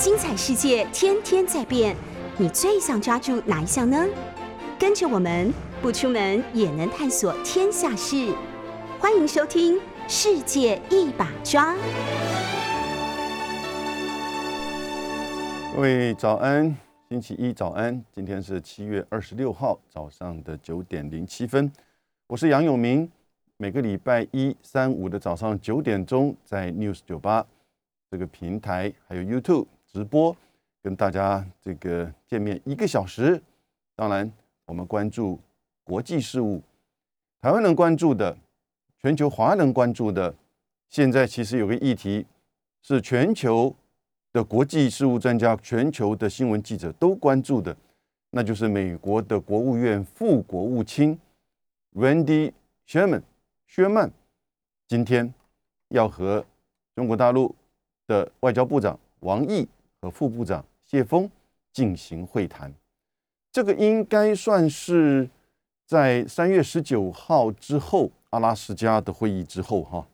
精彩世界天天在变，你最想抓住哪一项呢？跟着我们不出门也能探索天下事，欢迎收听《世界一把抓》。各位早安，星期一早安，今天是七月二十六号早上的九点零七分，我是杨永明。每个礼拜一、三、五的早上九点钟，在 News 九八这个平台，还有 YouTube 直播，跟大家这个见面一个小时。当然，我们关注国际事务，台湾人关注的，全球华人关注的。现在其实有个议题是全球的国际事务专家、全球的新闻记者都关注的，那就是美国的国务院副国务卿 Randy Sherman。薛曼今天要和中国大陆的外交部长王毅和副部长谢峰进行会谈，这个应该算是在三月十九号之后阿拉斯加的会议之后哈，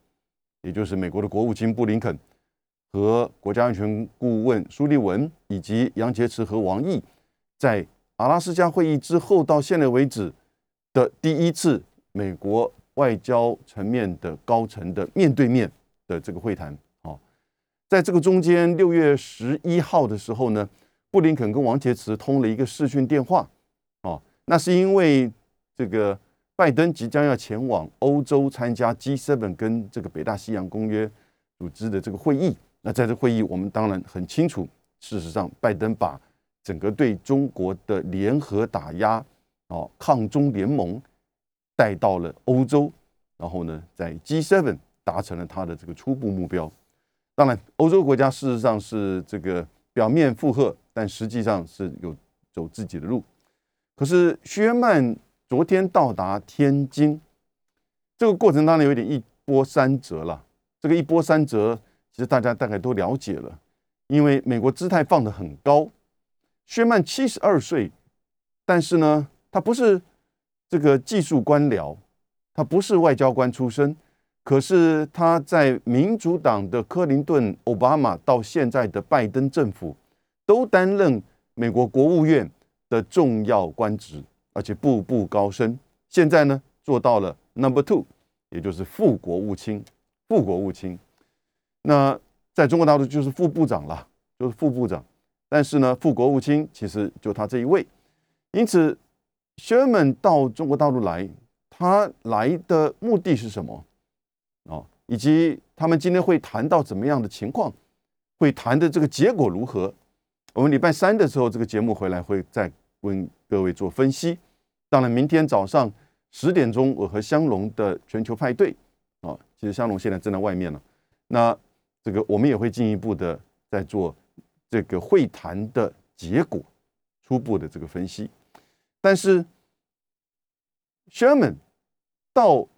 也就是美国的国务卿布林肯和国家安全顾问苏利文以及杨洁篪和王毅在阿拉斯加会议之后到现在为止的第一次美国。外交层面的高层的面对面的这个会谈，在这个中间，六月十一号的时候呢，布林肯跟王杰慈通了一个视讯电话，哦，那是因为这个拜登即将要前往欧洲参加 G7 跟这个北大西洋公约组织的这个会议，那在这会议，我们当然很清楚，事实上，拜登把整个对中国的联合打压，哦，抗中联盟。带到了欧洲，然后呢，在 G7 达成了他的这个初步目标。当然，欧洲国家事实上是这个表面附和，但实际上是有走自己的路。可是薛曼昨天到达天津，这个过程当然有点一波三折了。这个一波三折，其实大家大概都了解了，因为美国姿态放得很高。薛曼七十二岁，但是呢，他不是。这个技术官僚，他不是外交官出身，可是他在民主党的克林顿、奥巴马到现在的拜登政府，都担任美国国务院的重要官职，而且步步高升。现在呢，做到了 Number Two，也就是副国务卿。副国务卿，那在中国大陆就是副部长了，就是副部长。但是呢，副国务卿其实就他这一位，因此。Sherman 到中国大陆来，他来的目的是什么？哦，以及他们今天会谈到怎么样的情况？会谈的这个结果如何？我们礼拜三的时候，这个节目回来会再问各位做分析。当然，明天早上十点钟，我和香龙的全球派对啊，其实香龙现在正在外面了。那这个我们也会进一步的在做这个会谈的结果初步的这个分析。但是，Sherman 到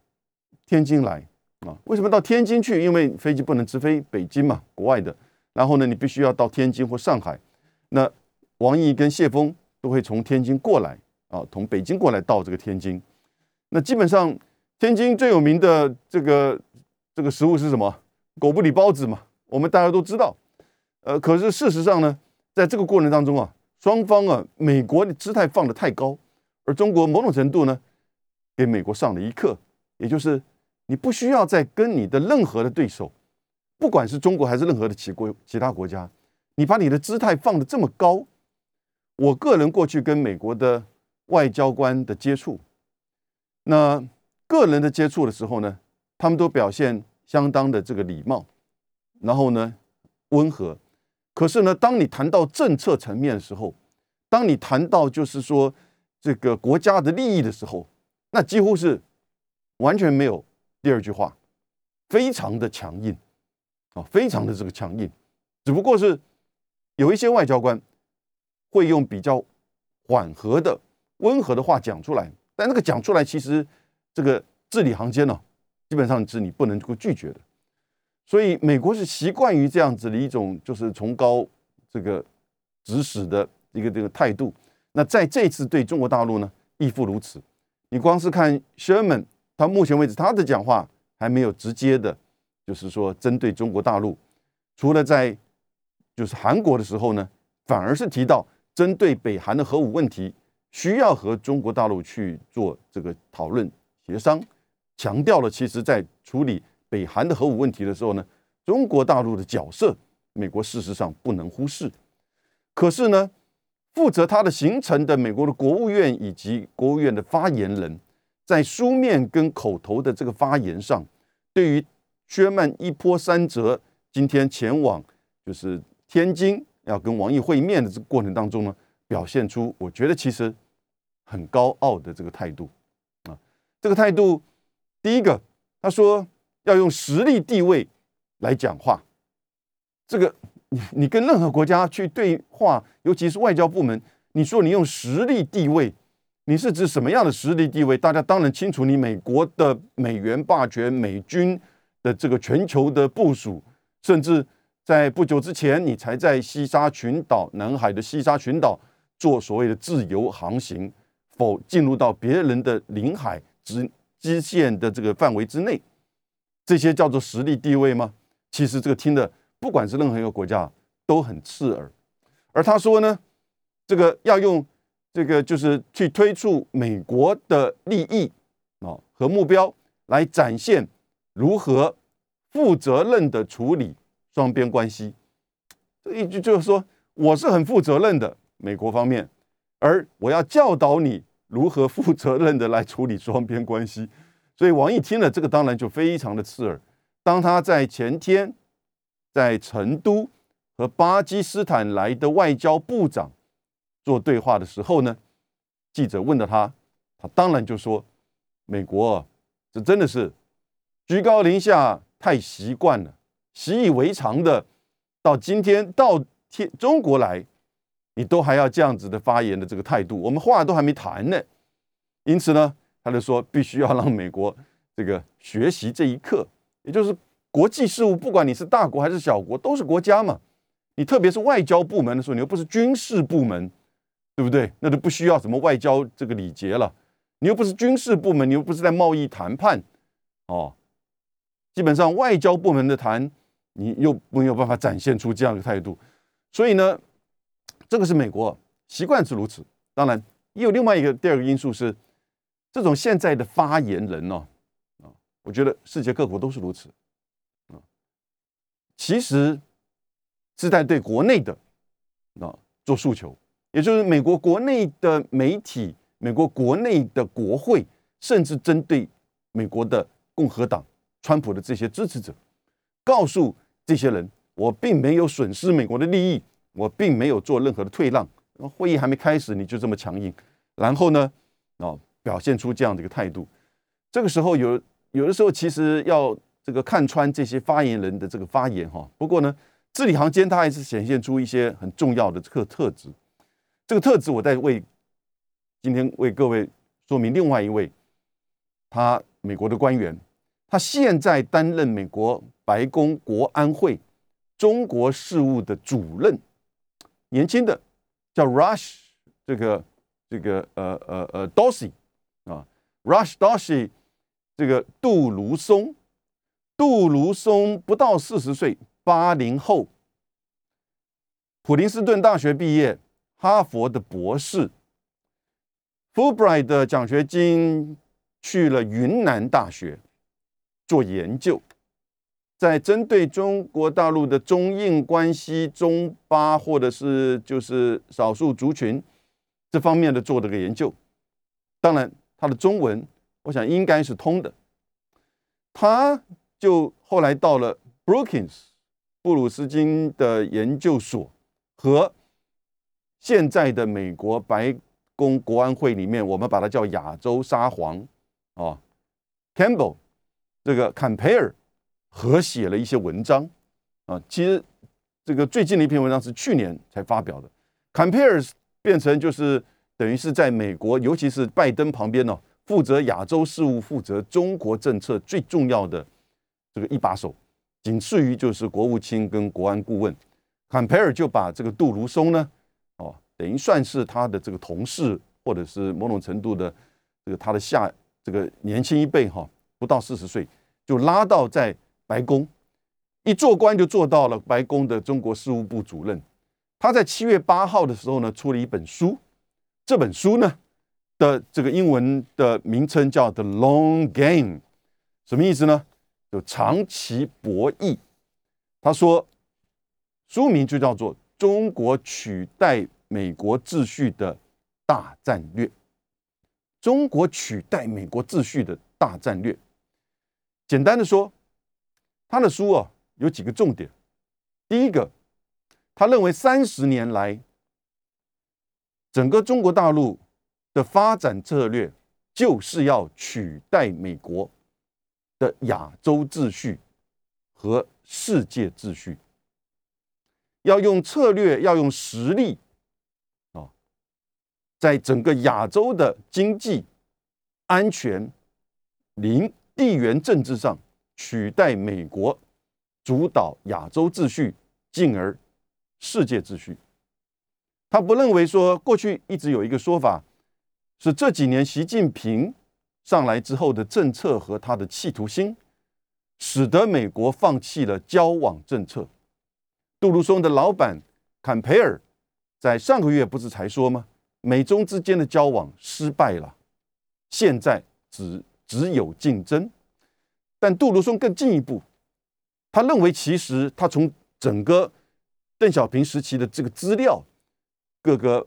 天津来啊？为什么到天津去？因为飞机不能直飞北京嘛，国外的。然后呢，你必须要到天津或上海。那王毅跟谢峰都会从天津过来啊，从北京过来到这个天津。那基本上，天津最有名的这个这个食物是什么？狗不理包子嘛，我们大家都知道。呃，可是事实上呢，在这个过程当中啊。双方啊，美国的姿态放得太高，而中国某种程度呢，给美国上了一课，也就是你不需要再跟你的任何的对手，不管是中国还是任何的其国其他国家，你把你的姿态放得这么高。我个人过去跟美国的外交官的接触，那个人的接触的时候呢，他们都表现相当的这个礼貌，然后呢温和。可是呢，当你谈到政策层面的时候，当你谈到就是说这个国家的利益的时候，那几乎是完全没有第二句话，非常的强硬啊，非常的这个强硬。只不过是有一些外交官会用比较缓和的、温和的话讲出来，但那个讲出来其实这个字里行间呢，基本上是你不能够拒绝的。所以美国是习惯于这样子的一种就是崇高这个指使的一个这个态度。那在这次对中国大陆呢，亦复如此。你光是看 Sherman，他目前为止他的讲话还没有直接的，就是说针对中国大陆，除了在就是韩国的时候呢，反而是提到针对北韩的核武问题，需要和中国大陆去做这个讨论协商，强调了其实在处理北韩的核武问题的时候呢，中国大陆的角色，美国事实上不能忽视。可是呢，负责它的形成的美国的国务院以及国务院的发言人，在书面跟口头的这个发言上，对于薛曼一波三折，今天前往就是天津要跟王毅会面的这个过程当中呢，表现出我觉得其实很高傲的这个态度啊。这个态度，第一个他说要用实力地位来讲话，这个你你跟任何国家去对话，尤其是外交部门，你说你用实力地位，你是指什么样的实力地位？大家当然清楚，你美国的美元霸权、美军的这个全球的部署，甚至。在不久之前，你才在西沙群岛、南海的西沙群岛做所谓的自由航行，否进入到别人的领海之基线的这个范围之内，这些叫做实力地位吗？其实这个听的，不管是任何一个国家都很刺耳。而他说呢，这个要用这个就是去推出美国的利益啊和目标，来展现如何负责任的处理。双边关系，这一句就是说，我是很负责任的美国方面，而我要教导你如何负责任的来处理双边关系。所以王毅听了这个，当然就非常的刺耳。当他在前天在成都和巴基斯坦来的外交部长做对话的时候呢，记者问到他，他当然就说，美国这真的是居高临下，太习惯了。习以为常的，到今天到天中国来，你都还要这样子的发言的这个态度，我们话都还没谈呢。因此呢，他就说必须要让美国这个学习这一课，也就是国际事务，不管你是大国还是小国，都是国家嘛。你特别是外交部门的时候，你又不是军事部门，对不对？那就不需要什么外交这个礼节了。你又不是军事部门，你又不是在贸易谈判哦。基本上外交部门的谈。你又没有办法展现出这样的态度，所以呢，这个是美国习惯是如此。当然，也有另外一个第二个因素是，这种现在的发言人呢，啊，我觉得世界各国都是如此，啊，其实是在对国内的啊做诉求，也就是美国国内的媒体、美国国内的国会，甚至针对美国的共和党、川普的这些支持者，告诉。这些人，我并没有损失美国的利益，我并没有做任何的退让。会议还没开始，你就这么强硬，然后呢，哦，表现出这样的一个态度。这个时候有有的时候，其实要这个看穿这些发言人的这个发言哈。不过呢，字里行间他还是显现出一些很重要的特特质。这个特质，我在为今天为各位说明另外一位，他美国的官员，他现在担任美国。白宫国安会中国事务的主任，年轻的叫 Rush，这个这个呃呃呃 Dorsey 啊，Rush Dorsey，这个杜卢松，杜卢松不到四十岁，八零后，普林斯顿大学毕业，哈佛的博士，Fulbright 的奖学金去了云南大学做研究。在针对中国大陆的中印关系、中巴或者是就是少数族群这方面的做这个研究，当然他的中文我想应该是通的。他就后来到了 Brookings 布鲁斯金的研究所和现在的美国白宫国安会里面，我们把它叫亚洲沙皇啊，Campbell 这个坎培尔。合写了一些文章啊，其实这个最近的一篇文章是去年才发表的。坎培尔变成就是等于是在美国，尤其是拜登旁边呢，负责亚洲事务、负责中国政策最重要的这个一把手，仅次于就是国务卿跟国安顾问。坎培尔就把这个杜如松呢，等于算是他的这个同事，或者是某种程度的这个他的下这个年轻一辈哈，不到四十岁就拉到在。白宫一做官就做到了白宫的中国事务部主任。他在七月八号的时候呢，出了一本书。这本书呢的这个英文的名称叫《The Long Game》，什么意思呢？就长期博弈。他说，书名就叫做《中国取代美国秩序的大战略》。中国取代美国秩序的大战略。简单的说，他的书啊有几个重点。第一个，他认为三十年来，整个中国大陆的发展策略就是要取代美国的亚洲秩序和世界秩序，要用策略，要用实力，在整个亚洲的经济、安全、零。地缘政治上取代美国主导亚洲秩序，进而世界秩序。他不认为说过去一直有一个说法是这几年习近平上来之后的政策和他的企图心，使得美国放弃了交往政策。杜鲁松的老板坎培尔在上个月不是才说吗？美中之间的交往失败了，现在只。只有竞争，但杜鲁松更进一步，他认为其实他从整个邓小平时期的这个资料，各个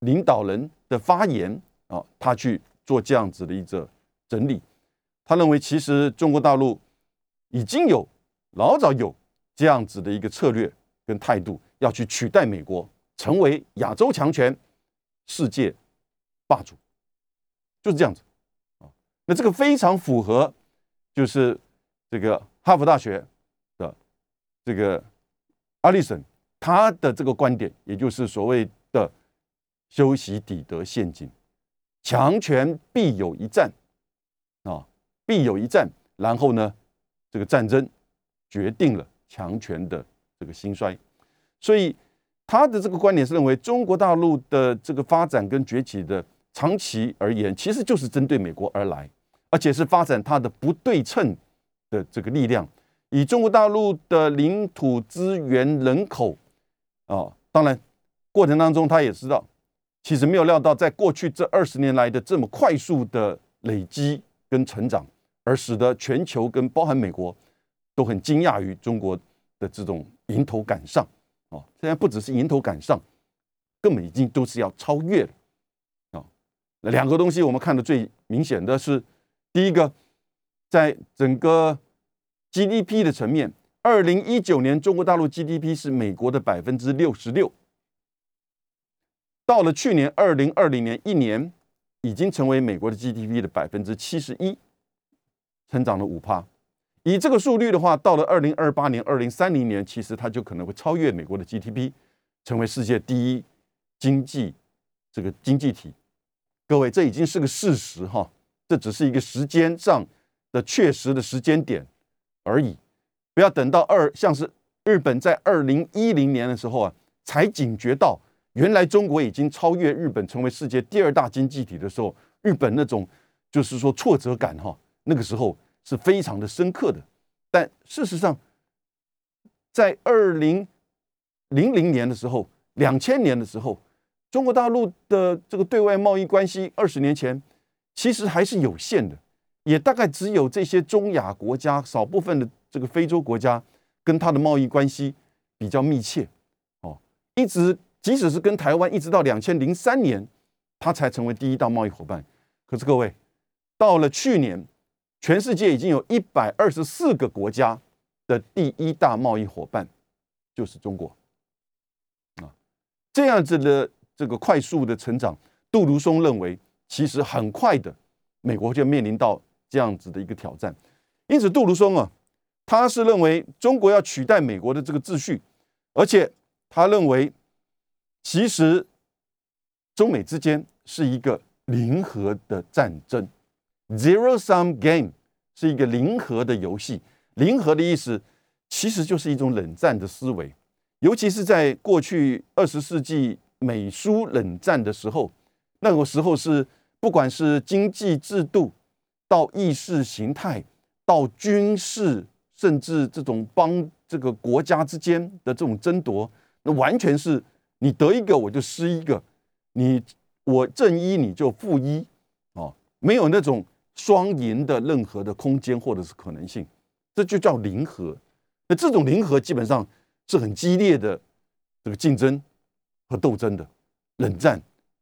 领导人的发言啊，他去做这样子的一个整理。他认为其实中国大陆已经有老早有这样子的一个策略跟态度，要去取代美国，成为亚洲强权、世界霸主，就是这样子。啊。那这个非常符合，就是这个哈佛大学的这个阿里森他的这个观点，也就是所谓的修习底德陷阱，强权必有一战。啊，必有一战，然后呢，这个战争决定了强权的这个兴衰，所以他的这个观点是认为中国大陆的这个发展跟崛起的。长期而言，其实就是针对美国而来，而且是发展它的不对称的这个力量。以中国大陆的领土资源、人口啊，当然过程当中他也知道，其实没有料到，在过去这二十年来的这么快速的累积跟成长，而使得全球跟包含美国都很惊讶于中国的这种迎头赶上啊！现在不只是迎头赶上，根本已经都是要超越了。两个东西我们看的最明显的是，第一个，在整个 GDP 的层面，二零一九年中国大陆 GDP 是美国的百分之六十六，到了去年二零二零年一年，已经成为美国的 GDP 的百分之七十一，成长了五趴。以这个速率的话，到了二零二八年、二零三零年，其实它就可能会超越美国的 GDP，成为世界第一经济这个经济体。各位，这已经是个事实哈，这只是一个时间上的确实的时间点而已。不要等到二，像是日本在二零一零年的时候啊，才警觉到原来中国已经超越日本，成为世界第二大经济体的时候，日本那种就是说挫折感哈，那个时候是非常的深刻的。但事实上，在二零零零年的时候，两千年的时候。中国大陆的这个对外贸易关系，二十年前其实还是有限的，也大概只有这些中亚国家、少部分的这个非洲国家跟它的贸易关系比较密切。哦，一直即使是跟台湾，一直到两千零三年，它才成为第一大贸易伙伴。可是各位，到了去年，全世界已经有一百二十四个国家的第一大贸易伙伴就是中国。啊，这样子的。这个快速的成长，杜如松认为，其实很快的，美国就面临到这样子的一个挑战。因此，杜如松啊，他是认为中国要取代美国的这个秩序，而且他认为，其实中美之间是一个零和的战争，zero sum game 是一个零和的游戏。零和的意思，其实就是一种冷战的思维，尤其是在过去二十世纪。美苏冷战的时候，那个时候是不管是经济制度，到意识形态，到军事，甚至这种帮这个国家之间的这种争夺，那完全是你得一个我就失一个，你我正一你就负一，哦，没有那种双赢的任何的空间或者是可能性，这就叫零和。那这种零和基本上是很激烈的这个竞争和斗争的冷战，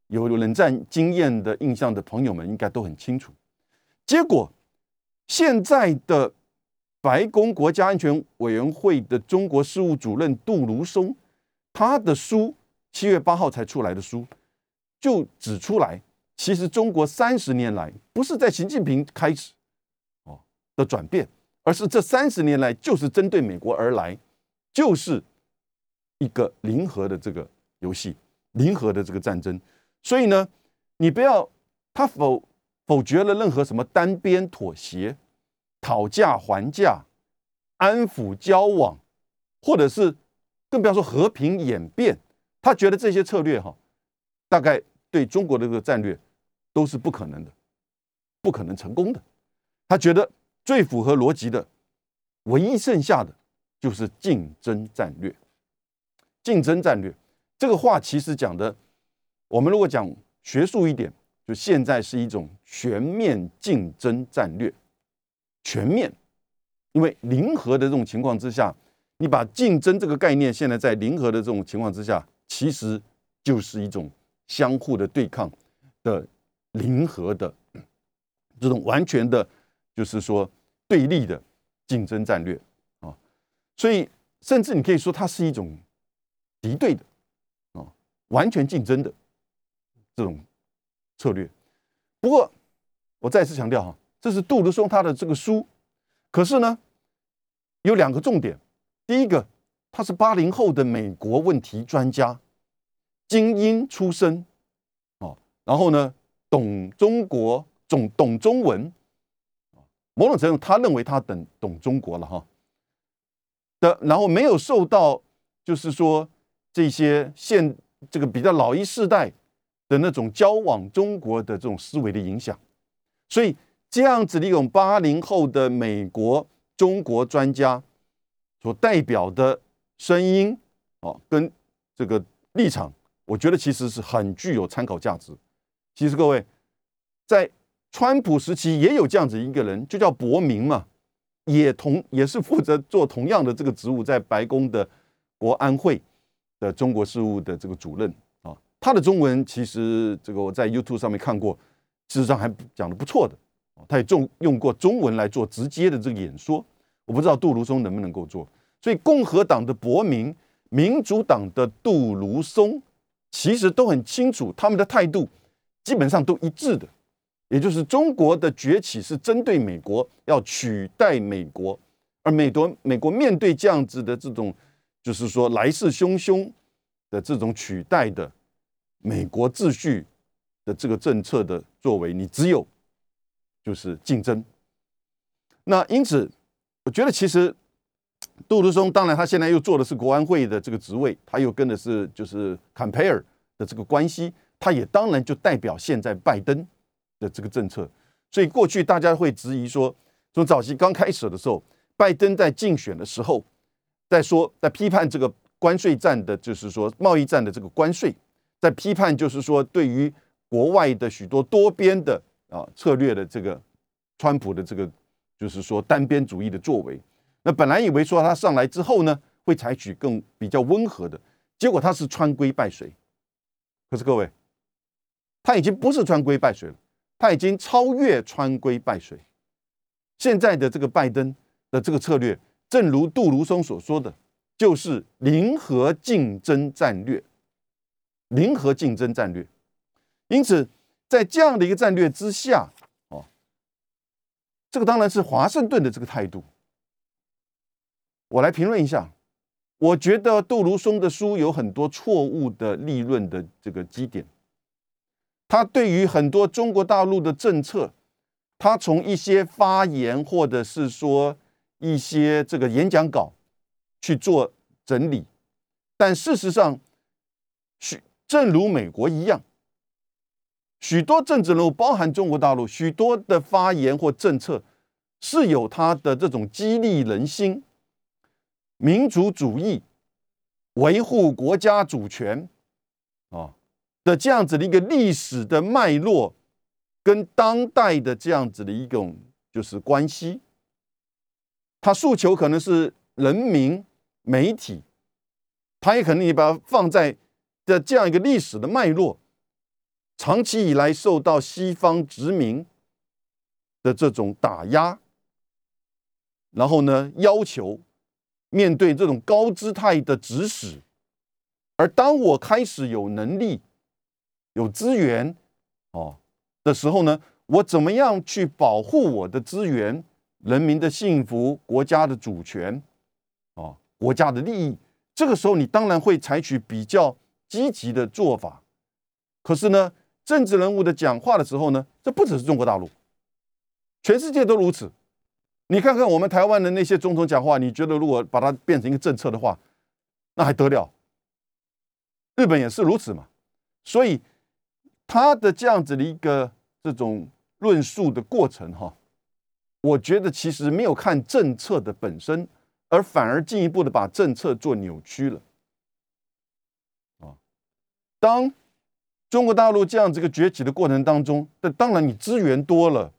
有冷战经验的印象的朋友们应该都很清楚。结果现在的。白宫国家安全委员会的中国事务主任杜卢松，他的书七月八号才出来的书，就指出来，其实中国三十年来不是在习近平开始哦的转变，而是这三十年来就是针对美国而来，就是一个零和的这个游戏，零和的这个战争。所以呢，你不要他否否决了任何什么单边妥协。讨价还价、安抚交往，或者是更不要说和平演变，他觉得这些策略哈，大概对中国的这个战略都是不可能的，不可能成功的。他觉得最符合逻辑的，唯一剩下的就是竞争战略。竞争战略这个话其实讲的，我们如果讲学术一点，就现在是一种全面竞争战略。全面，因为零和的这种情况之下，你把竞争这个概念现在在零和的这种情况之下，其实就是一种相互的对抗的零和的 这种完全的，就是说对立的竞争战略啊。所以，甚至你可以说它是一种敌对的啊，完全竞争的这种策略。不过，我再次强调哈。这是杜鲁松他的这个书，可是呢，有两个重点。第一个，他是八零后的美国问题专家，精英出身，哦，然后呢，懂中国，懂懂中文，某种程度他认为他懂懂中国了哈。的，然后没有受到就是说这些现这个比较老一世代的那种交往中国的这种思维的影响，所以。这样子的一种八零后的美国中国专家所代表的声音，哦，跟这个立场，我觉得其实是很具有参考价值。其实各位在川普时期也有这样子一个人，就叫伯明嘛，也同也是负责做同样的这个职务，在白宫的国安会的中国事务的这个主任啊，他的中文其实这个我在 YouTube 上面看过，事实上还讲的不错的。他也重用过中文来做直接的这个演说，我不知道杜如松能不能够做。所以共和党的伯明、民主党的杜如松，其实都很清楚，他们的态度基本上都一致的，也就是中国的崛起是针对美国，要取代美国，而美国美国面对这样子的这种，就是说来势汹汹的这种取代的美国秩序的这个政策的作为，你只有。就是竞争，那因此，我觉得其实杜鲁松当然他现在又做的是国安会的这个职位，他又跟的是就是坎培尔的这个关系，他也当然就代表现在拜登的这个政策。所以过去大家会质疑说，从早期刚开始的时候，拜登在竞选的时候，在说在批判这个关税战的，就是说贸易战的这个关税，在批判就是说对于国外的许多多边的。啊，策略的这个川普的这个就是说单边主义的作为，那本来以为说他上来之后呢，会采取更比较温和的，结果他是川规败水。可是各位，他已经不是川规败水了，他已经超越川规败水。现在的这个拜登的这个策略，正如杜如松所说的，就是零和竞争战略，零和竞争战略。因此。在这样的一个战略之下，哦，这个当然是华盛顿的这个态度。我来评论一下，我觉得杜如松的书有很多错误的立论的这个基点。他对于很多中国大陆的政策，他从一些发言或者是说一些这个演讲稿去做整理，但事实上，许正如美国一样。许多政治人物，包含中国大陆，许多的发言或政策是有他的这种激励人心、民族主义、维护国家主权啊的这样子的一个历史的脉络，跟当代的这样子的一种就是关系，他诉求可能是人民、媒体，他也可能你把它放在的这样一个历史的脉络，长期以来受到西方殖民的这种打压。然后呢，要求面对这种高姿态的指使，而当我开始有能力、有资源哦的时候呢，我怎么样去保护我的资源、人民的幸福、国家的主权、哦国家的利益？这个时候，你当然会采取比较积极的做法。可是呢，政治人物的讲话的时候呢，这不只是中国大陆，全世界都如此。你看看我们台湾的那些总统讲话，你觉得如果把它变成一个政策的话，那还得了？日本也是如此嘛。所以他的这样子的一个这种论述的过程，哈，我觉得其实没有看政策的本身，而反而进一步的把政策做扭曲了。啊，当中国大陆这样子一个崛起的过程当中，那当然你资源多了，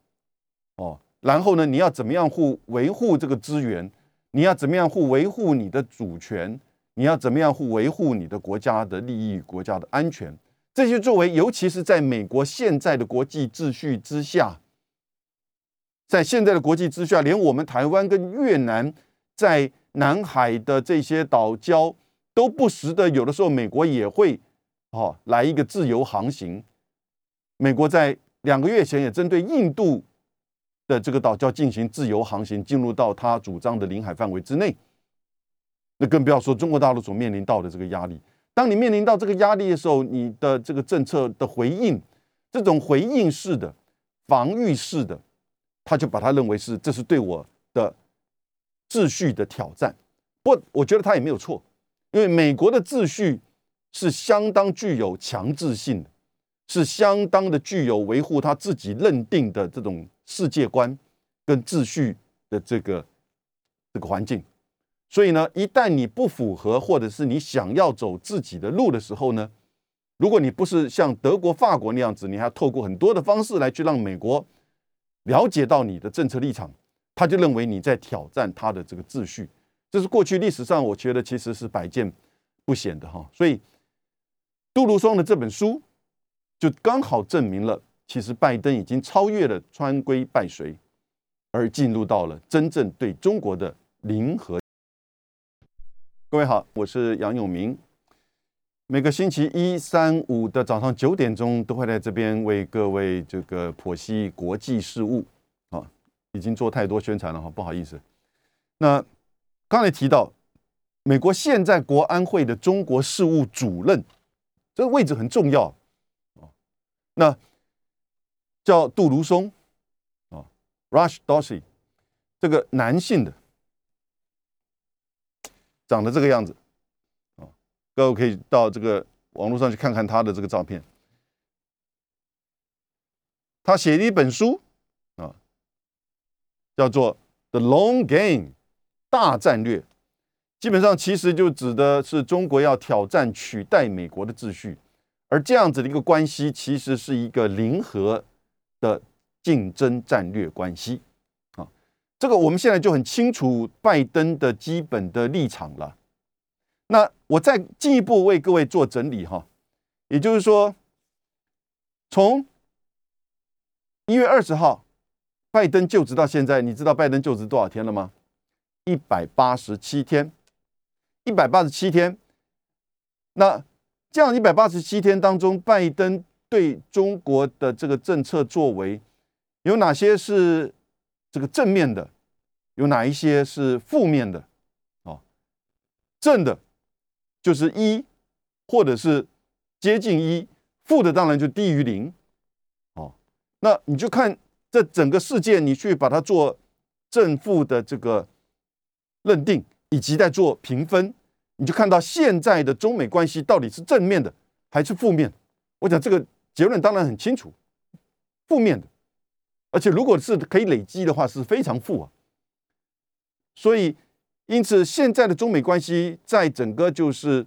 哦。然后呢，你要怎么样护维护这个资源？你要怎么样护维护你的主权？你要怎么样护维护你的国家的利益、国家的安全？这些作为，尤其是在美国现在的国际秩序之下，在现在的国际秩序下，连我们台湾跟越南在南海的这些岛礁都不时的，有的时候美国也会哦来一个自由航行。美国在两个月前也针对印度。的这个岛礁进行自由航行，进入到他主张的领海范围之内，那更不要说中国大陆所面临到的这个压力。当你面临到这个压力的时候，你的这个政策的回应，这种回应式的、防御式的，他就把它认为是这是对我的秩序的挑战。不，我觉得他也没有错，因为美国的秩序是相当具有强制性的，是相当的具有维护他自己认定的这种。世界观跟秩序的这个这个环境，所以呢，一旦你不符合，或者是你想要走自己的路的时候呢，如果你不是像德国、法国那样子，你还要透过很多的方式来去让美国了解到你的政策立场，他就认为你在挑战他的这个秩序。这是过去历史上，我觉得其实是百见不鲜的哈。所以杜鲁松的这本书就刚好证明了。其实拜登已经超越了川规拜随，而进入到了真正对中国的零和。各位好，我是杨永明。每个星期一、三、五的早上九点钟，都会在这边为各位这个剖析国际事务。啊，已经做太多宣传了哈，不好意思。那刚才提到，美国现在国安会的中国事务主任，这个位置很重要那叫杜卢松啊，Rush Dorsey，这个男性的，长得这个样子啊，各位可以到这个网络上去看看他的这个照片。他写了一本书啊，叫做《The Long Game》大战略，基本上其实就指的是中国要挑战取代美国的秩序，而这样子的一个关系，其实是一个零和。的竞争战略关系，这个我们现在就很清楚拜登的基本的立场了。那我再进一步为各位做整理哈，也就是说，从一月二十号拜登就职到现在，你知道拜登就职多少天了吗？一百八十七天，一百八十七天。那这样一百八十七天当中，拜登。对中国的这个政策作为，有哪些是这个正面的？有哪一些是负面的？哦，正的，就是一，或者是接近一；负的当然就低于零。哦，那你就看这整个事件，你去把它做正负的这个认定，以及在做评分，你就看到现在的中美关系到底是正面的还是负面。我讲这个。结论当然很清楚，负面的，而且如果是可以累积的话，是非常负啊。所以因此，现在的中美关系在整个就是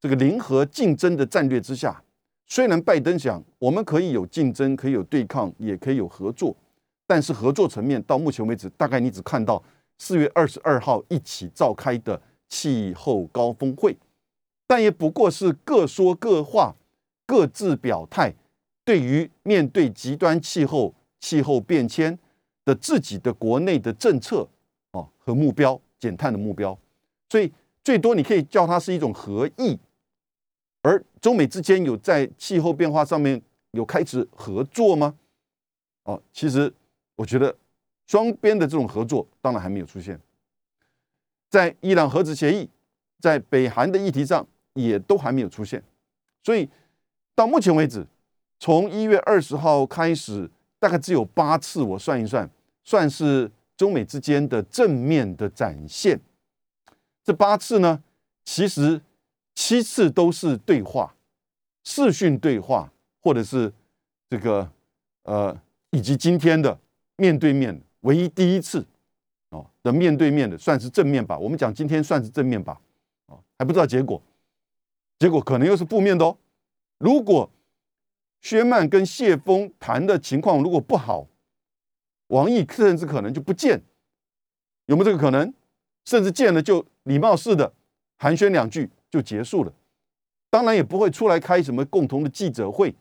这个零和竞争的战略之下，虽然拜登想我们可以有竞争，可以有对抗，也可以有合作，但是合作层面到目前为止，大概你只看到四月二十二号一起召开的气候高峰会，但也不过是各说各话，各自表态。对于面对极端气候、气候变迁的自己的国内的政策和目标，减碳的目标，所以最多你可以叫它是一种合意。而中美之间有在气候变化上面有开始合作吗？哦，其实我觉得双边的这种合作当然还没有出现，在伊朗核子协议、在北韩的议题上也都还没有出现，所以到目前为止。从一月二十号开始，大概只有八次，我算一算，算是中美之间的正面的展现。这八次呢，其实七次都是对话、视讯对话，或者是这个呃，以及今天的面对面，唯一第一次哦的面对面的，算是正面吧。我们讲今天算是正面吧，哦还不知道结果，结果可能又是负面的哦。如果薛曼跟谢峰谈的情况如果不好，王毅甚至可能就不见，有没有这个可能？甚至见了就礼貌式的寒暄两句就结束了，当然也不会出来开什么共同的记者会，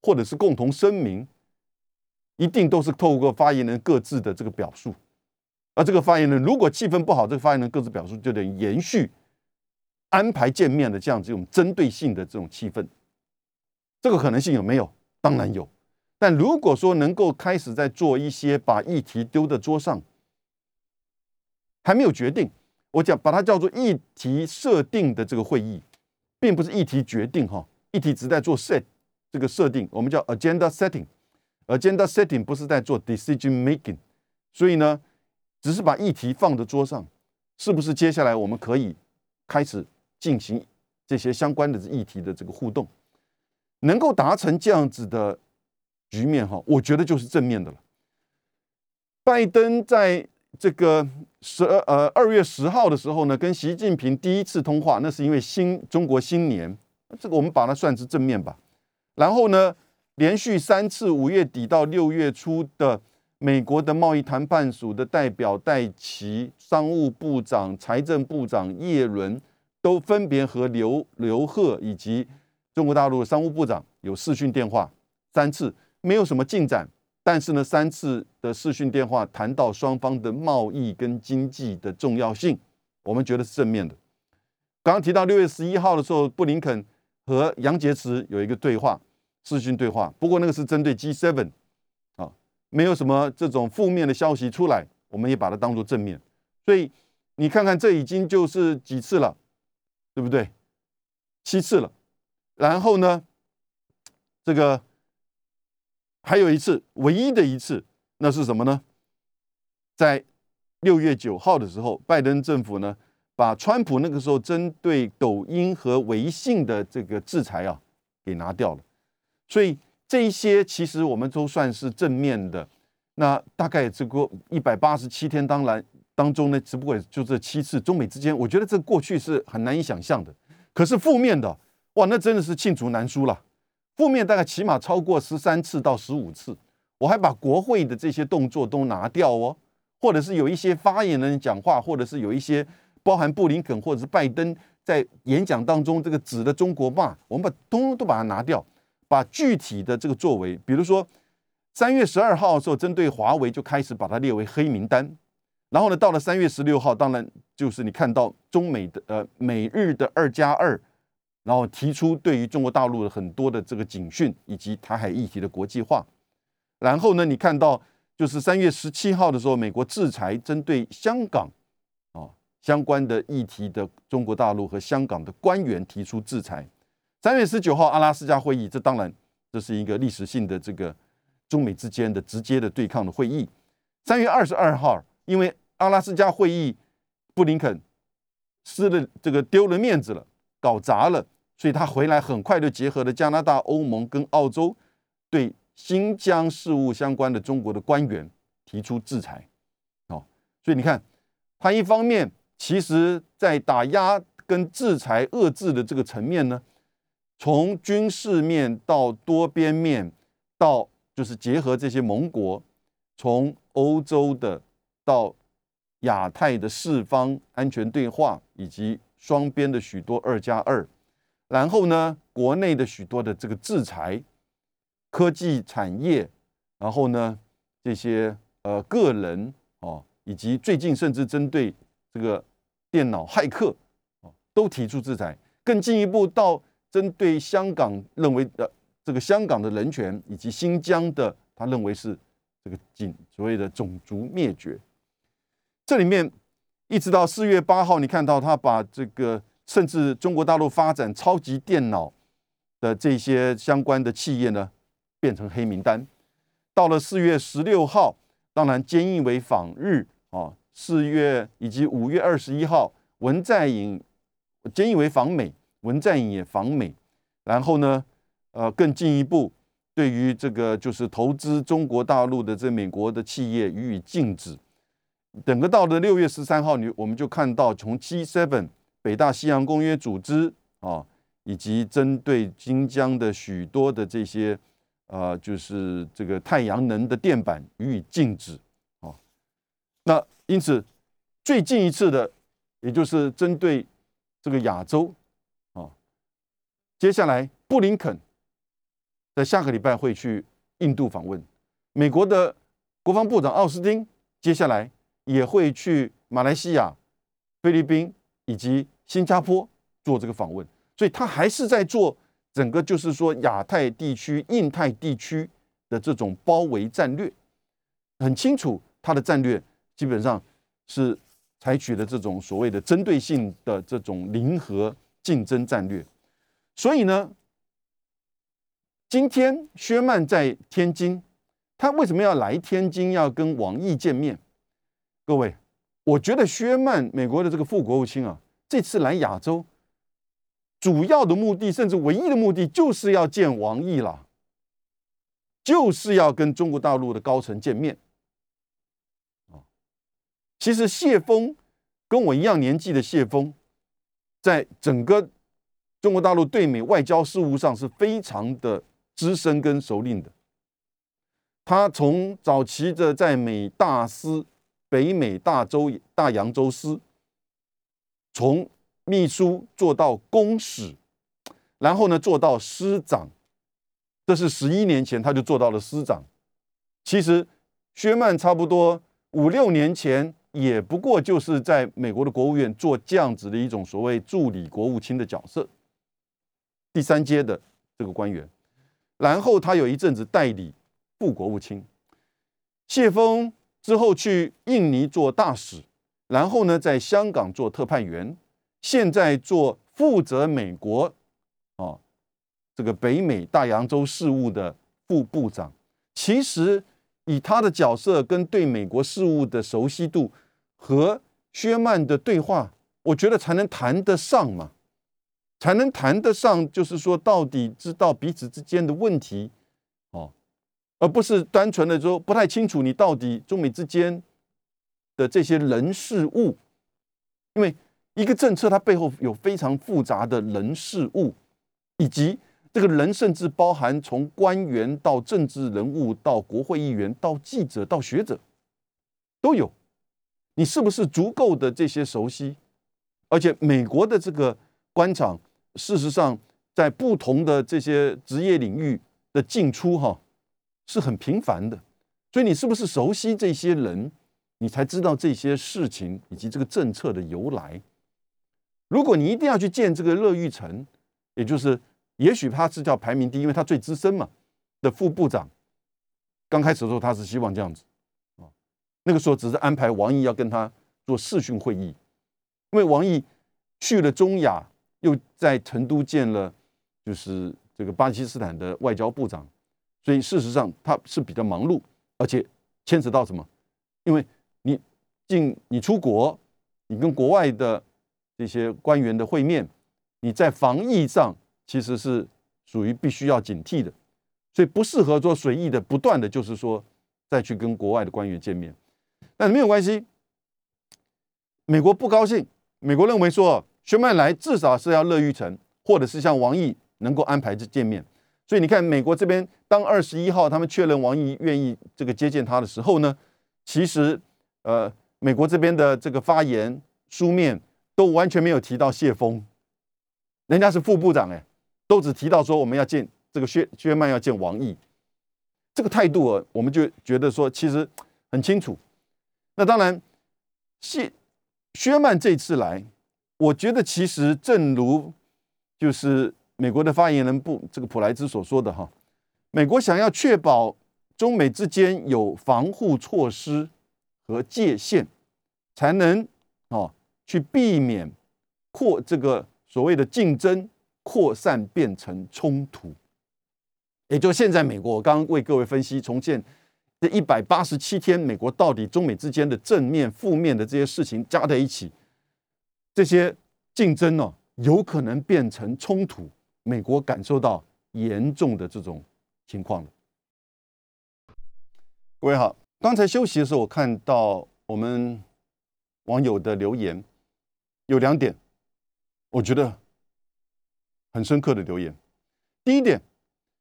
或者是共同声明，一定都是透过发言人各自的这个表述。而这个发言人如果气氛不好，这个发言人各自表述就得延续安排见面的这样子，一种针对性的这种气氛。这个可能性有没有？当然有。但如果说能够开始在做一些把议题丢在桌上，还没有决定，我讲把它叫做议题设定的这个会议，并不是议题决定哈，议题只在做 set 这个设定，我们叫 agenda setting，agenda setting 不是在做 decision making，所以呢，只是把议题放在桌上，是不是接下来我们可以开始进行这些相关的议题的这个互动？能够达成这样子的局面哈，我觉得就是正面的了。拜登在这个十呃二月十号的时候呢，跟习近平第一次通话，那是因为新中国新年，这个我们把它算是正面吧。然后呢，连续三次五月底到六月初的美国的贸易谈判署的代表戴奇、商务部长、财政部长叶伦都分别和刘刘鹤以及。中国大陆的商务部长有视讯电话三次，没有什么进展。但是呢，三次的视讯电话谈到双方的贸易跟经济的重要性，我们觉得是正面的。刚刚提到六月十一号的时候，布林肯和杨洁篪有一个对话，视讯对话。不过那个是针对 G7 啊，没有什么这种负面的消息出来，我们也把它当做正面。所以你看看，这已经就是几次了，对不对？七次了。然后呢，这个还有一次，唯一的一次，那是什么呢？在六月九号的时候，拜登政府呢，把川普那个时候针对抖音和微信的这个制裁啊，给拿掉了。所以这一些其实我们都算是正面的。那大概这个一百八十七天，当然当中呢，只不过就这七次，中美之间，我觉得这过去是很难以想象的。可是负面的。哇，那真的是罄竹难书了。负面大概起码超过十三次到十五次，我还把国会的这些动作都拿掉哦，或者是有一些发言人讲话，或者是有一些包含布林肯或者是拜登在演讲当中这个指的中国骂，我们把通通都把它拿掉，把具体的这个作为，比如说三月十二号的时候，针对华为就开始把它列为黑名单，然后呢，到了三月十六号，当然就是你看到中美的呃美日的二加二。然后提出对于中国大陆的很多的这个警讯，以及台海议题的国际化。然后呢，你看到就是三月十七号的时候，美国制裁针对香港啊相关的议题的中国大陆和香港的官员提出制裁。三月十九号阿拉斯加会议，这当然这是一个历史性的这个中美之间的直接的对抗的会议。三月二十二号，因为阿拉斯加会议布林肯失了这个丢了面子了。搞砸了，所以他回来很快就结合了加拿大、欧盟跟澳洲，对新疆事务相关的中国的官员提出制裁。哦，所以你看，他一方面其实在打压跟制裁遏制的这个层面呢，从军事面到多边面，到就是结合这些盟国，从欧洲的到亚太的四方安全对话，以及双边的许多二加二，然后呢，国内的许多的这个制裁，科技产业，然后呢，这些呃个人哦，以及最近甚至针对这个电脑骇客哦，都提出制裁，更进一步到针对香港认为的这个香港的人权以及新疆的，他认为是这个仅所谓的种族灭绝。这里面一直到四月八号，你看到他把这个甚至中国大陆发展超级电脑的这些相关的企业呢，变成黑名单。到了四月十六号，当然菅义伟访日啊，四月以及五月二十一号，文在寅、菅义伟访美，文在寅也访美。然后呢，呃，更进一步，对于这个就是投资中国大陆的这美国的企业予以禁止。整个到了六月十三号，你我们就看到从 G7 北大西洋公约组织啊，以及针对新疆的许多的这些呃，就是这个太阳能的电板予以禁止啊。那因此最近一次的，也就是针对这个亚洲啊，接下来布林肯在下个礼拜会去印度访问，美国的国防部长奥斯汀接下来。也会去马来西亚、菲律宾以及新加坡做这个访问，所以他还是在做整个就是说亚太地区、印太地区的这种包围战略。很清楚，他的战略基本上是采取的这种所谓的针对性的这种零和竞争战略。所以呢，今天薛曼在天津，他为什么要来天津，要跟王毅见面？各位，我觉得薛曼美国的这个副国务卿啊，这次来亚洲，主要的目的，甚至唯一的目的，就是要见王毅了，就是要跟中国大陆的高层见面。啊，其实谢峰跟我一样年纪的谢峰，在整个中国大陆对美外交事务上是非常的资深跟熟练的。他从早期的在美大司。北美大洲大洋洲司，从秘书做到公使，然后呢做到师长，这是十一年前他就做到了师长。其实薛曼差不多五六年前也不过就是在美国的国务院做这样子的一种所谓助理国务卿的角色，第三阶的这个官员。然后他有一阵子代理副国务卿，谢峰。之后去印尼做大使，然后呢，在香港做特派员，现在做负责美国啊这个北美大洋洲事务的副部长。其实以他的角色跟对美国事务的熟悉度和薛曼的对话，我觉得才能谈得上嘛，才能谈得上，就是说到底知道彼此之间的问题。而不是单纯的说不太清楚你到底中美之间的这些人事物，因为一个政策它背后有非常复杂的人事物，以及这个人甚至包含从官员到政治人物到国会议员到记者到学者都有，你是不是足够的这些熟悉？而且美国的这个官场，事实上在不同的这些职业领域的进出哈。是很频繁的，所以你是不是熟悉这些人，你才知道这些事情以及这个政策的由来？如果你一定要去见这个乐玉成，也就是也许他是叫排名第一，因为他最资深嘛的副部长。刚开始的时候他是希望这样子啊，那个时候只是安排王毅要跟他做视讯会议，因为王毅去了中亚，又在成都见了就是这个巴基斯坦的外交部长。所以事实上他是比较忙碌，而且牵扯到什么？因为你进你出国，你跟国外的这些官员的会面，你在防疫上其实是属于必须要警惕的，所以不适合做随意的不断的就是说再去跟国外的官员见面。但是没有关系，美国不高兴，美国认为说薛曼来至少是要乐玉成，或者是像王毅能够安排这见面。所以你看，美国这边当二十一号他们确认王毅愿意这个接见他的时候呢，其实呃，美国这边的这个发言书面都完全没有提到谢峰，人家是副部长哎，都只提到说我们要见这个薛薛曼要见王毅，这个态度啊，我们就觉得说其实很清楚。那当然，谢薛曼这次来，我觉得其实正如就是美国的发言人布这个普莱兹所说的哈，美国想要确保中美之间有防护措施和界限，才能哦去避免扩这个所谓的竞争扩散变成冲突。也就现在美国，我刚刚为各位分析重建。这一百八十七天，美国到底中美之间的正面、负面的这些事情加在一起，这些竞争呢，有可能变成冲突。美国感受到严重的这种情况了。各位好，刚才休息的时候，我看到我们网友的留言有两点，我觉得很深刻的留言。第一点，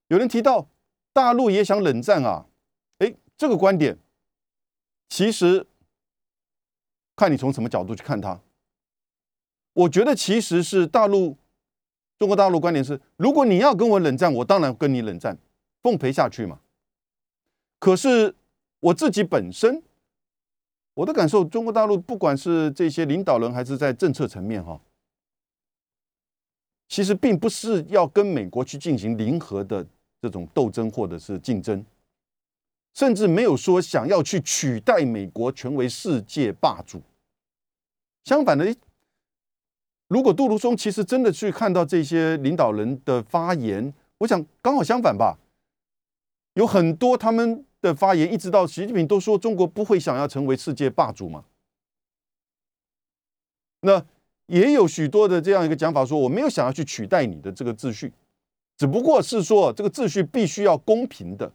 有人提到大陆也想冷战啊。这个观点，其实看你从什么角度去看它。我觉得其实是大陆，中国大陆观点是：如果你要跟我冷战，我当然跟你冷战，奉陪下去嘛。可是我自己本身，我的感受，中国大陆不管是这些领导人，还是在政策层面，哈，其实并不是要跟美国去进行零和的这种斗争或者是竞争。甚至没有说想要去取代美国成为世界霸主。相反的，如果杜鲁松其实真的去看到这些领导人的发言，我想刚好相反吧。有很多他们的发言，一直到习近平都说中国不会想要成为世界霸主嘛。那也有许多的这样一个讲法，说我没有想要去取代你的这个秩序，只不过是说这个秩序必须要公平的。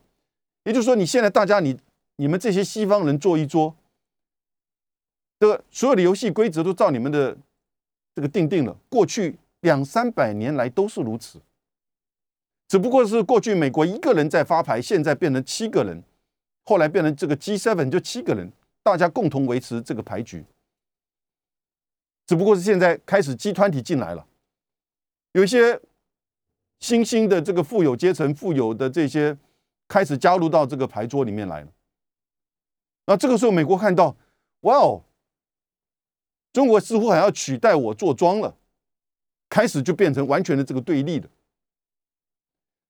也就是说，你现在大家你你们这些西方人坐一桌，这个所有的游戏规则都照你们的这个定定了。过去两三百年来都是如此，只不过是过去美国一个人在发牌，现在变成七个人，后来变成这个 G seven 就七个人，大家共同维持这个牌局。只不过是现在开始集团体进来了，有一些新兴的这个富有阶层、富有的这些。开始加入到这个牌桌里面来了。那这个时候，美国看到，哇哦，中国似乎还要取代我坐庄了，开始就变成完全的这个对立的。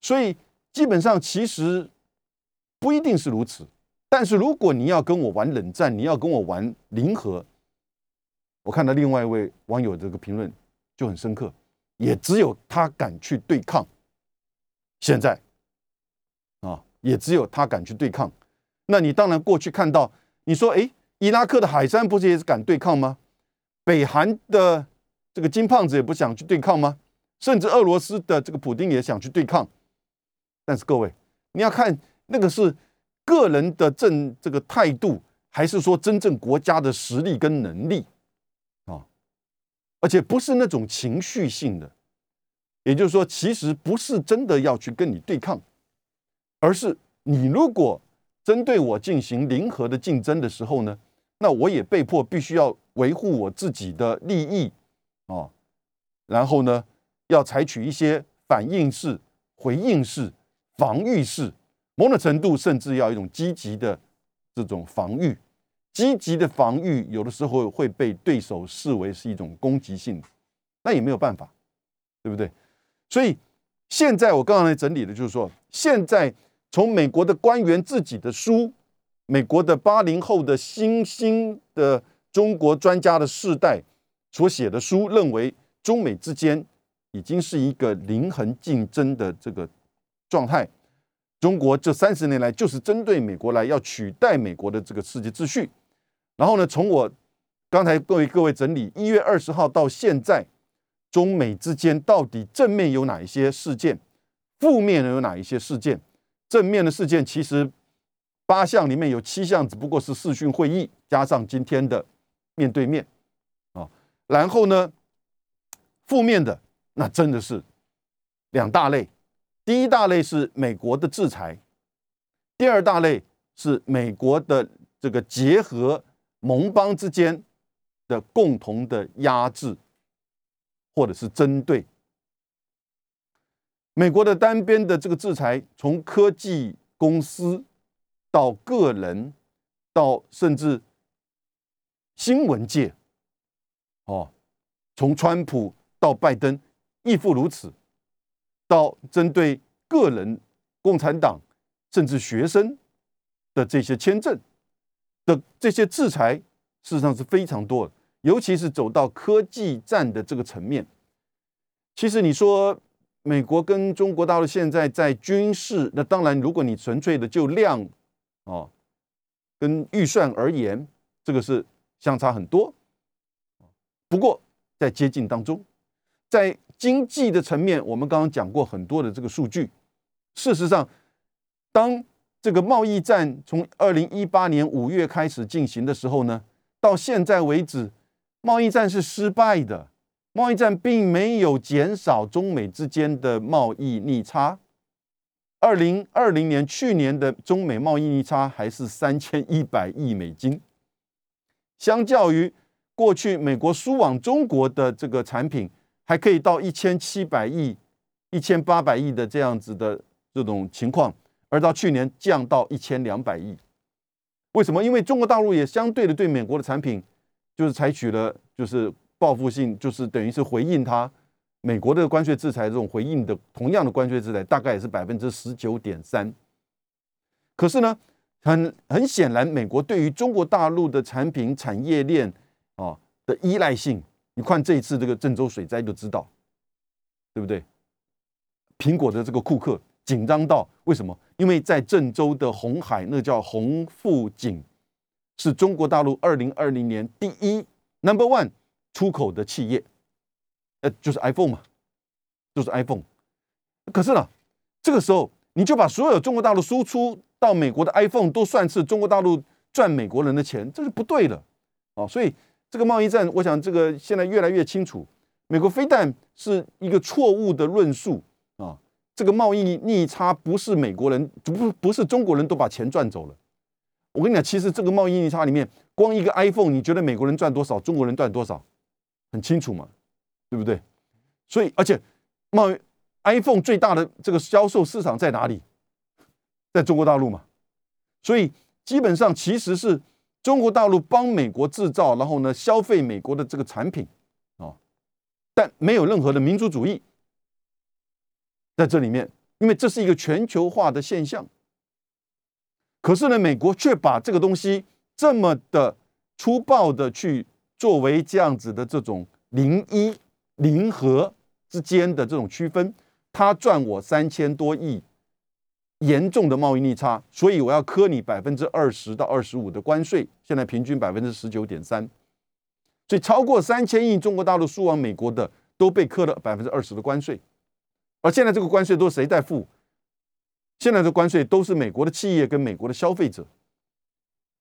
所以基本上其实不一定是如此。但是如果你要跟我玩冷战，你要跟我玩零和，我看到另外一位网友这个评论就很深刻，也只有他敢去对抗。现在。啊也只有他敢去对抗，那你当然过去看到，你说，哎，伊拉克的海山不是也是敢对抗吗？北韩的这个金胖子也不想去对抗吗？甚至俄罗斯的这个普京也想去对抗，但是各位，你要看那个是个人的政这个态度，还是说真正国家的实力跟能力啊？而且不是那种情绪性的，也就是说，其实不是真的要去跟你对抗。而是你如果针对我进行零和的竞争的时候呢，那我也被迫必须要维护我自己的利益啊，然后呢，要采取一些反应式、回应式、防御式，某种程度甚至要一种积极的这种防御。积极的防御有的时候会被对手视为是一种攻击性，那也没有办法，对不对？所以现在我刚刚来整理的就是说，现在。从美国的官员自己的书，美国的八零后的新兴的中国专家的世代所写的书，认为中美之间已经是一个零衡竞争的这个状态。中国这三十年来就是针对美国来要取代美国的这个世界秩序。然后呢，从我刚才各位各位整理，一月二十号到现在，中美之间到底正面有哪一些事件，负面的有哪一些事件？正面的事件其实八项里面有七项，只不过是视讯会议加上今天的面对面，啊然后呢，负面的那真的是两大类，第一大类是美国的制裁，第二大类是美国的这个结合盟邦之间的共同的压制，或者是针对。美国的单边的这个制裁，从科技公司到个人，到甚至新闻界，哦，从川普到拜登，亦复如此，到针对个人、共产党甚至学生的这些签证的这些制裁，事实上是非常多的，尤其是走到科技战的这个层面。其实你说。美国跟中国大陆现在在军事，那当然，如果你纯粹的就量，哦，跟预算而言，这个是相差很多。不过在接近当中，在经济的层面，我们刚刚讲过很多的这个数据。事实上，当这个贸易战从二零一八年五月开始进行的时候呢，到现在为止，贸易战是失败的。贸易战并没有减少中美之间的贸易逆差。二零二零年去年的中美贸易逆差还是三千一百亿美金，相较于过去美国输往中国的这个产品，还可以到一千七百亿、一千八百亿的这样子的这种情况，而到去年降到一千两百亿。为什么？因为中国大陆也相对的对美国的产品，就是采取了就是。报复性就是等于是回应他美国的关税制裁，这种回应的同样的关税制裁大概也是百分之十九点三。可是呢，很很显然，美国对于中国大陆的产品产业链啊的依赖性，你看这一次这个郑州水灾就知道，对不对？苹果的这个库克紧张到为什么？因为在郑州的红海，那叫红富锦，是中国大陆二零二零年第一 number one。出口的企业，呃，就是 iPhone 嘛，就是 iPhone。可是呢，这个时候你就把所有中国大陆输出到美国的 iPhone 都算是中国大陆赚美国人的钱，这是不对的啊！所以这个贸易战，我想这个现在越来越清楚，美国非但是一个错误的论述啊，这个贸易逆差不是美国人不不是中国人都把钱赚走了。我跟你讲，其实这个贸易逆差里面，光一个 iPhone，你觉得美国人赚多少，中国人赚多少？很清楚嘛，对不对？所以，而且贸易 iPhone 最大的这个销售市场在哪里？在中国大陆嘛。所以，基本上其实是中国大陆帮美国制造，然后呢消费美国的这个产品啊，但没有任何的民族主义在这里面，因为这是一个全球化的现象。可是呢，美国却把这个东西这么的粗暴的去。作为这样子的这种零一零和之间的这种区分，他赚我三千多亿，严重的贸易逆差，所以我要磕你百分之二十到二十五的关税，现在平均百分之十九点三，所以超过三千亿中国大陆输往美国的都被磕了百分之二十的关税，而现在这个关税都是谁在付？现在的关税都是美国的企业跟美国的消费者，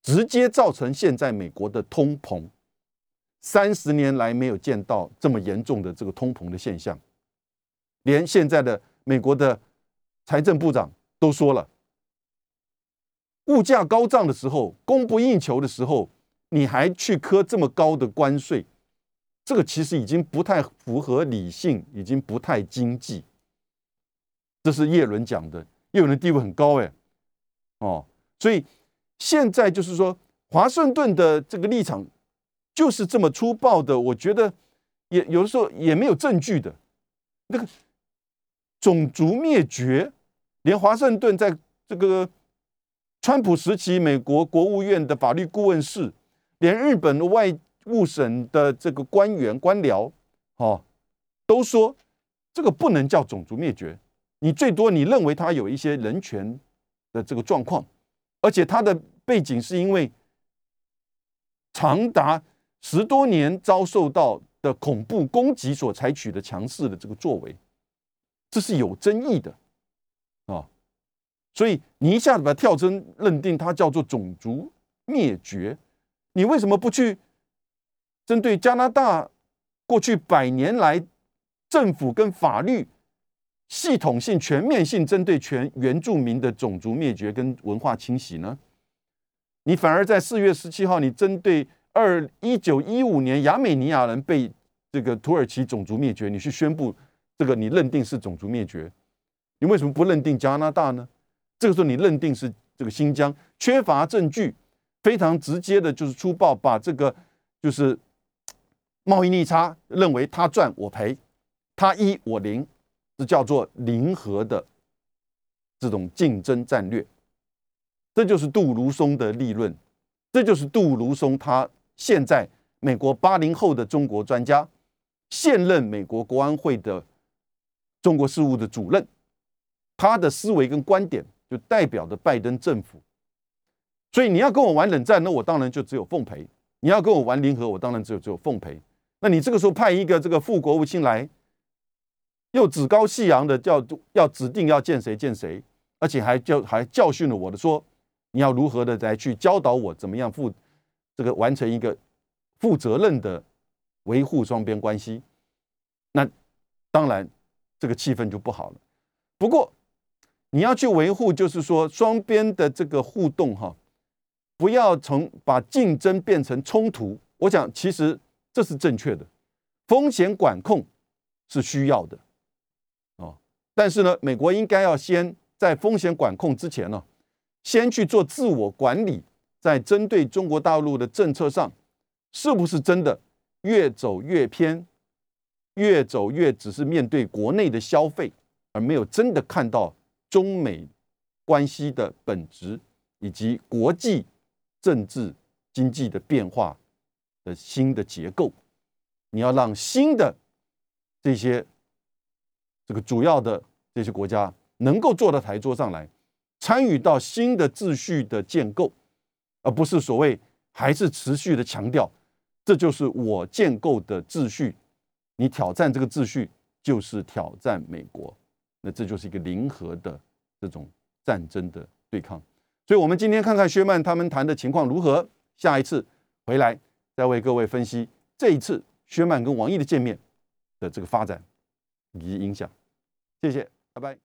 直接造成现在美国的通膨。三十年来没有见到这么严重的这个通膨的现象，连现在的美国的财政部长都说了，物价高涨的时候，供不应求的时候，你还去磕这么高的关税，这个其实已经不太符合理性，已经不太经济。这是叶伦讲的，叶伦的地位很高哎，哦，所以现在就是说，华盛顿的这个立场。就是这么粗暴的，我觉得也有的时候也没有证据的。那个种族灭绝，连华盛顿在这个川普时期，美国国务院的法律顾问室，连日本的外务省的这个官员官僚，哦，都说这个不能叫种族灭绝，你最多你认为他有一些人权的这个状况，而且他的背景是因为长达。十多年遭受到的恐怖攻击所采取的强势的这个作为，这是有争议的，所以你一下子把跳针认定它叫做种族灭绝，你为什么不去针对加拿大过去百年来政府跟法律系统性、全面性针对全原住民的种族灭绝跟文化清洗呢？你反而在四月十七号，你针对二一九一五年亚美尼亚人被这个土耳其种族灭绝，你去宣布这个你认定是种族灭绝，你为什么不认定加拿大呢？这个时候你认定是这个新疆，缺乏证据，非常直接的就是粗暴把这个就是贸易逆差，认为他赚我赔，他一我零，这叫做零和的这种竞争战略。这就是杜如松的立论，这就是杜如松他现在美国八零后的中国专家，现任美国国安会的中国事务的主任，他的思维跟观点就代表着拜登政府。所以你要跟我玩冷战，那我当然就只有奉陪；你要跟我玩零和，我当然只有只有奉陪。那你这个时候派一个这个副国务卿来，又趾高气扬的叫要指定要见谁见谁，而且还教还教训了我的说。你要如何的来去教导我怎么样负这个完成一个负责任的维护双边关系？那当然这个气氛就不好了。不过你要去维护，就是说双边的这个互动哈，不要从把竞争变成冲突。我想其实这是正确的，风险管控是需要的哦。但是呢，美国应该要先在风险管控之前呢。先去做自我管理，在针对中国大陆的政策上，是不是真的越走越偏，越走越只是面对国内的消费，而没有真的看到中美关系的本质以及国际政治经济的变化的新的结构？你要让新的这些这个主要的这些国家能够坐到台桌上来。参与到新的秩序的建构，而不是所谓还是持续的强调，这就是我建构的秩序。你挑战这个秩序，就是挑战美国。那这就是一个零和的这种战争的对抗。所以，我们今天看看薛曼他们谈的情况如何。下一次回来再为各位分析这一次薛曼跟王毅的见面的这个发展以及影响。谢谢，拜拜。